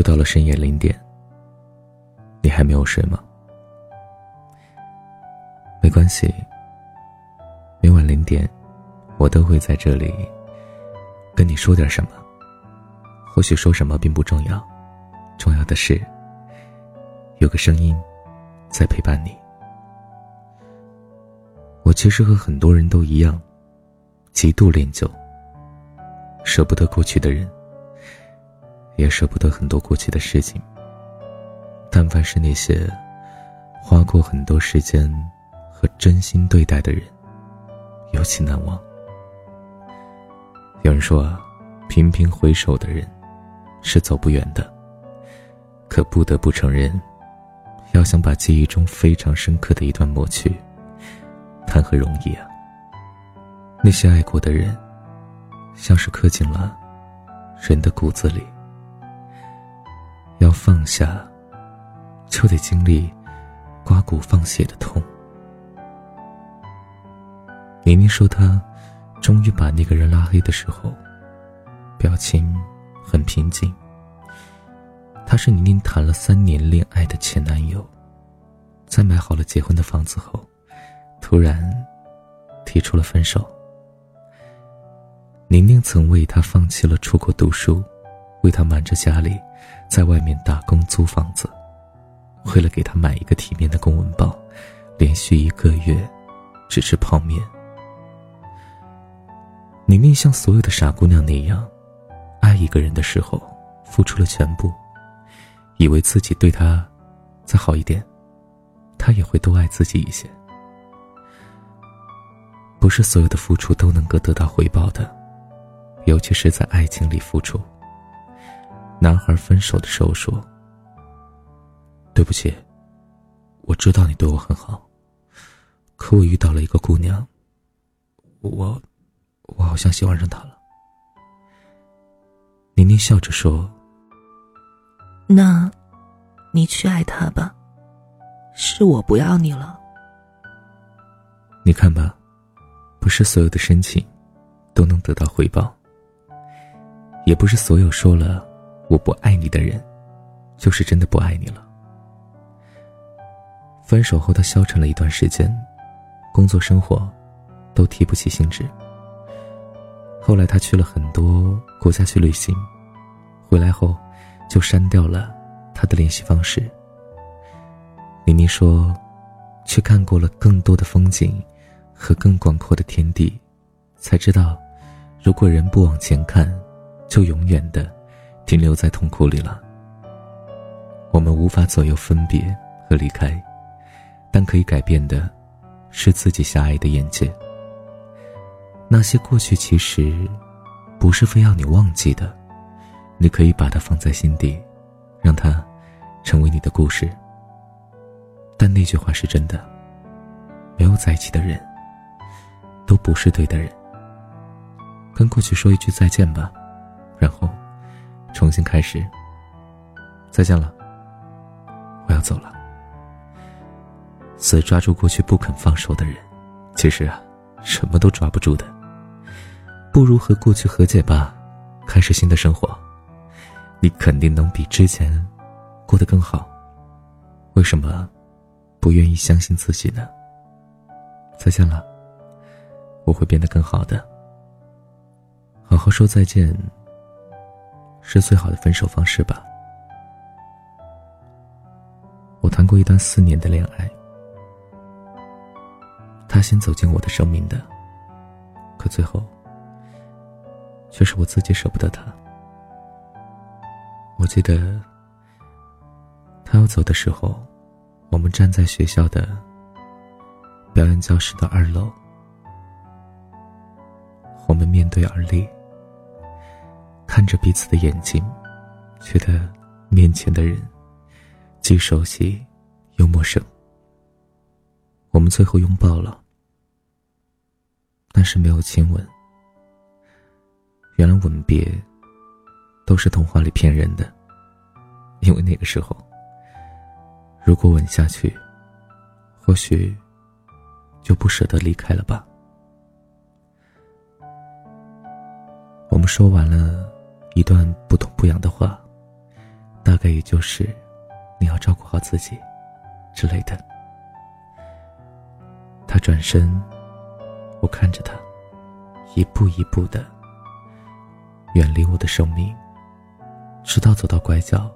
又到了深夜零点，你还没有睡吗？没关系，每晚零点，我都会在这里跟你说点什么。或许说什么并不重要，重要的是有个声音在陪伴你。我其实和很多人都一样，极度恋旧，舍不得过去的人。也舍不得很多过去的事情。但凡是那些花过很多时间和真心对待的人，尤其难忘。有人说啊，频频回首的人是走不远的。可不得不承认，要想把记忆中非常深刻的一段抹去，谈何容易啊！那些爱过的人，像是刻进了人的骨子里。要放下，就得经历刮骨放血的痛。宁宁说，她终于把那个人拉黑的时候，表情很平静。他是宁宁谈了三年恋爱的前男友，在买好了结婚的房子后，突然提出了分手。宁宁曾为他放弃了出国读书，为他瞒着家里。在外面打工租房子，为了给他买一个体面的公文包，连续一个月只吃泡面。宁宁像所有的傻姑娘那样，爱一个人的时候付出了全部，以为自己对他再好一点，他也会多爱自己一些。不是所有的付出都能够得到回报的，尤其是在爱情里付出。男孩分手的时候说：“对不起，我知道你对我很好，可我遇到了一个姑娘，我，我好像喜欢上她了。”宁宁笑着说：“那，你去爱她吧，是我不要你了。你看吧，不是所有的深情，都能得到回报，也不是所有说了。”我不爱你的人，就是真的不爱你了。分手后，他消沉了一段时间，工作生活都提不起兴致。后来，他去了很多国家去旅行，回来后就删掉了他的联系方式。妮妮说：“去看过了更多的风景和更广阔的天地，才知道，如果人不往前看，就永远的。”停留在痛苦里了。我们无法左右分别和离开，但可以改变的，是自己狭隘的眼界。那些过去其实，不是非要你忘记的，你可以把它放在心底，让它成为你的故事。但那句话是真的，没有在一起的人，都不是对的人。跟过去说一句再见吧，然后。重新开始。再见了，我要走了。死抓住过去不肯放手的人，其实啊，什么都抓不住的。不如和过去和解吧，开始新的生活，你肯定能比之前过得更好。为什么不愿意相信自己呢？再见了，我会变得更好的。好好说再见。是最好的分手方式吧。我谈过一段四年的恋爱，他先走进我的生命的，可最后却是我自己舍不得他。我记得他要走的时候，我们站在学校的表演教室的二楼，我们面对而立。看着彼此的眼睛，觉得面前的人既熟悉又陌生。我们最后拥抱了，但是没有亲吻。原来吻别都是童话里骗人的，因为那个时候，如果吻下去，或许就不舍得离开了吧。我们说完了。一段不痛不痒的话，大概也就是你要照顾好自己之类的。他转身，我看着他，一步一步的远离我的生命，直到走到拐角，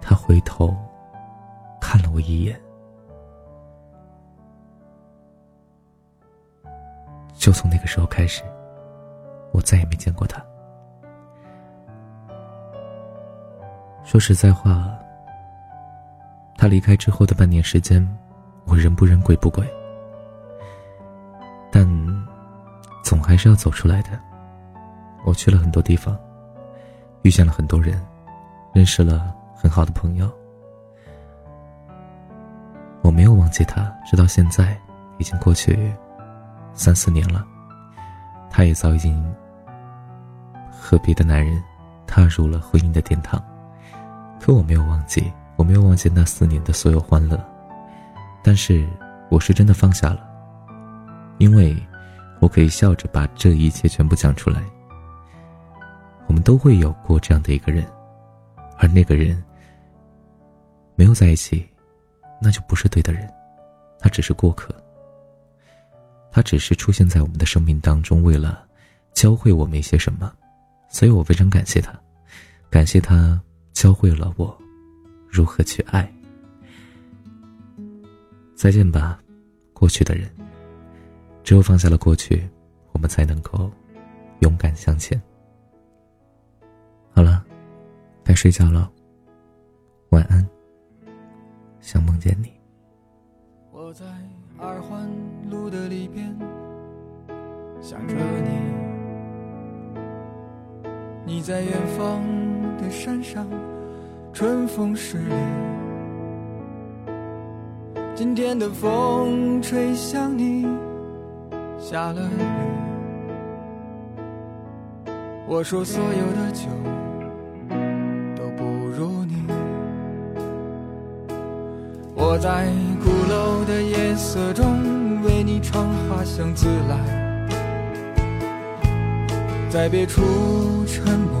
他回头看了我一眼。就从那个时候开始，我再也没见过他。说实在话，他离开之后的半年时间，我人不人鬼不鬼，但总还是要走出来的。我去了很多地方，遇见了很多人，认识了很好的朋友。我没有忘记他，直到现在，已经过去三四年了，他也早已经和别的男人踏入了婚姻的殿堂。可我没有忘记，我没有忘记那四年的所有欢乐，但是我是真的放下了，因为我可以笑着把这一切全部讲出来。我们都会有过这样的一个人，而那个人没有在一起，那就不是对的人，他只是过客，他只是出现在我们的生命当中，为了教会我们一些什么，所以我非常感谢他，感谢他。教会了我如何去爱。再见吧，过去的人。只有放下了过去，我们才能够勇敢向前。好了，该睡觉了，晚安。想梦见你。我在二环路的里边想着你，你在远方的山上。春风十里，今天的风吹向你，下了雨。我说所有的酒都不如你。我在鼓楼的夜色中为你唱花香自来，在别处沉默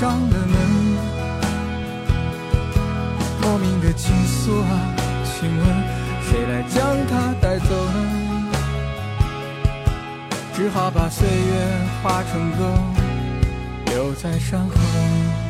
上了门。莫名的情愫啊，请问谁来将它带走呢？只好把岁月化成歌，留在山河。